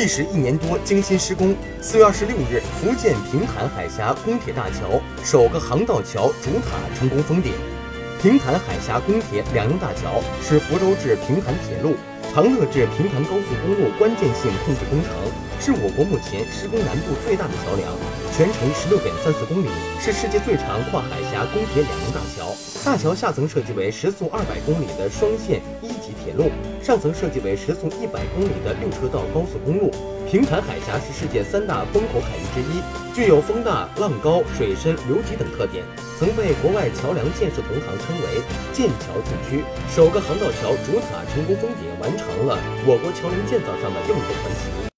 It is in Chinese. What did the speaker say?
历时一年多，精心施工。四月二十六日，福建平潭海峡公铁大桥首个航道桥主塔成功封顶。平潭海峡公铁两用大桥是福州至平潭铁路、长乐至平潭高速公路关键性控制工程，是我国目前施工难度最大的桥梁，全程十六点三四公里，是世界最长跨海峡公铁两用大桥。大桥下层设计为时速二百公里的双线一铁路，上层设计为时速一百公里的六车道高速公路。平潭海峡是世界三大风口海域之一，具有风大、浪高、水深、流急等特点，曾被国外桥梁建设同行称为“建桥禁区”。首个航道桥主塔成功封顶，完成了我国桥梁建造上的又一个传奇。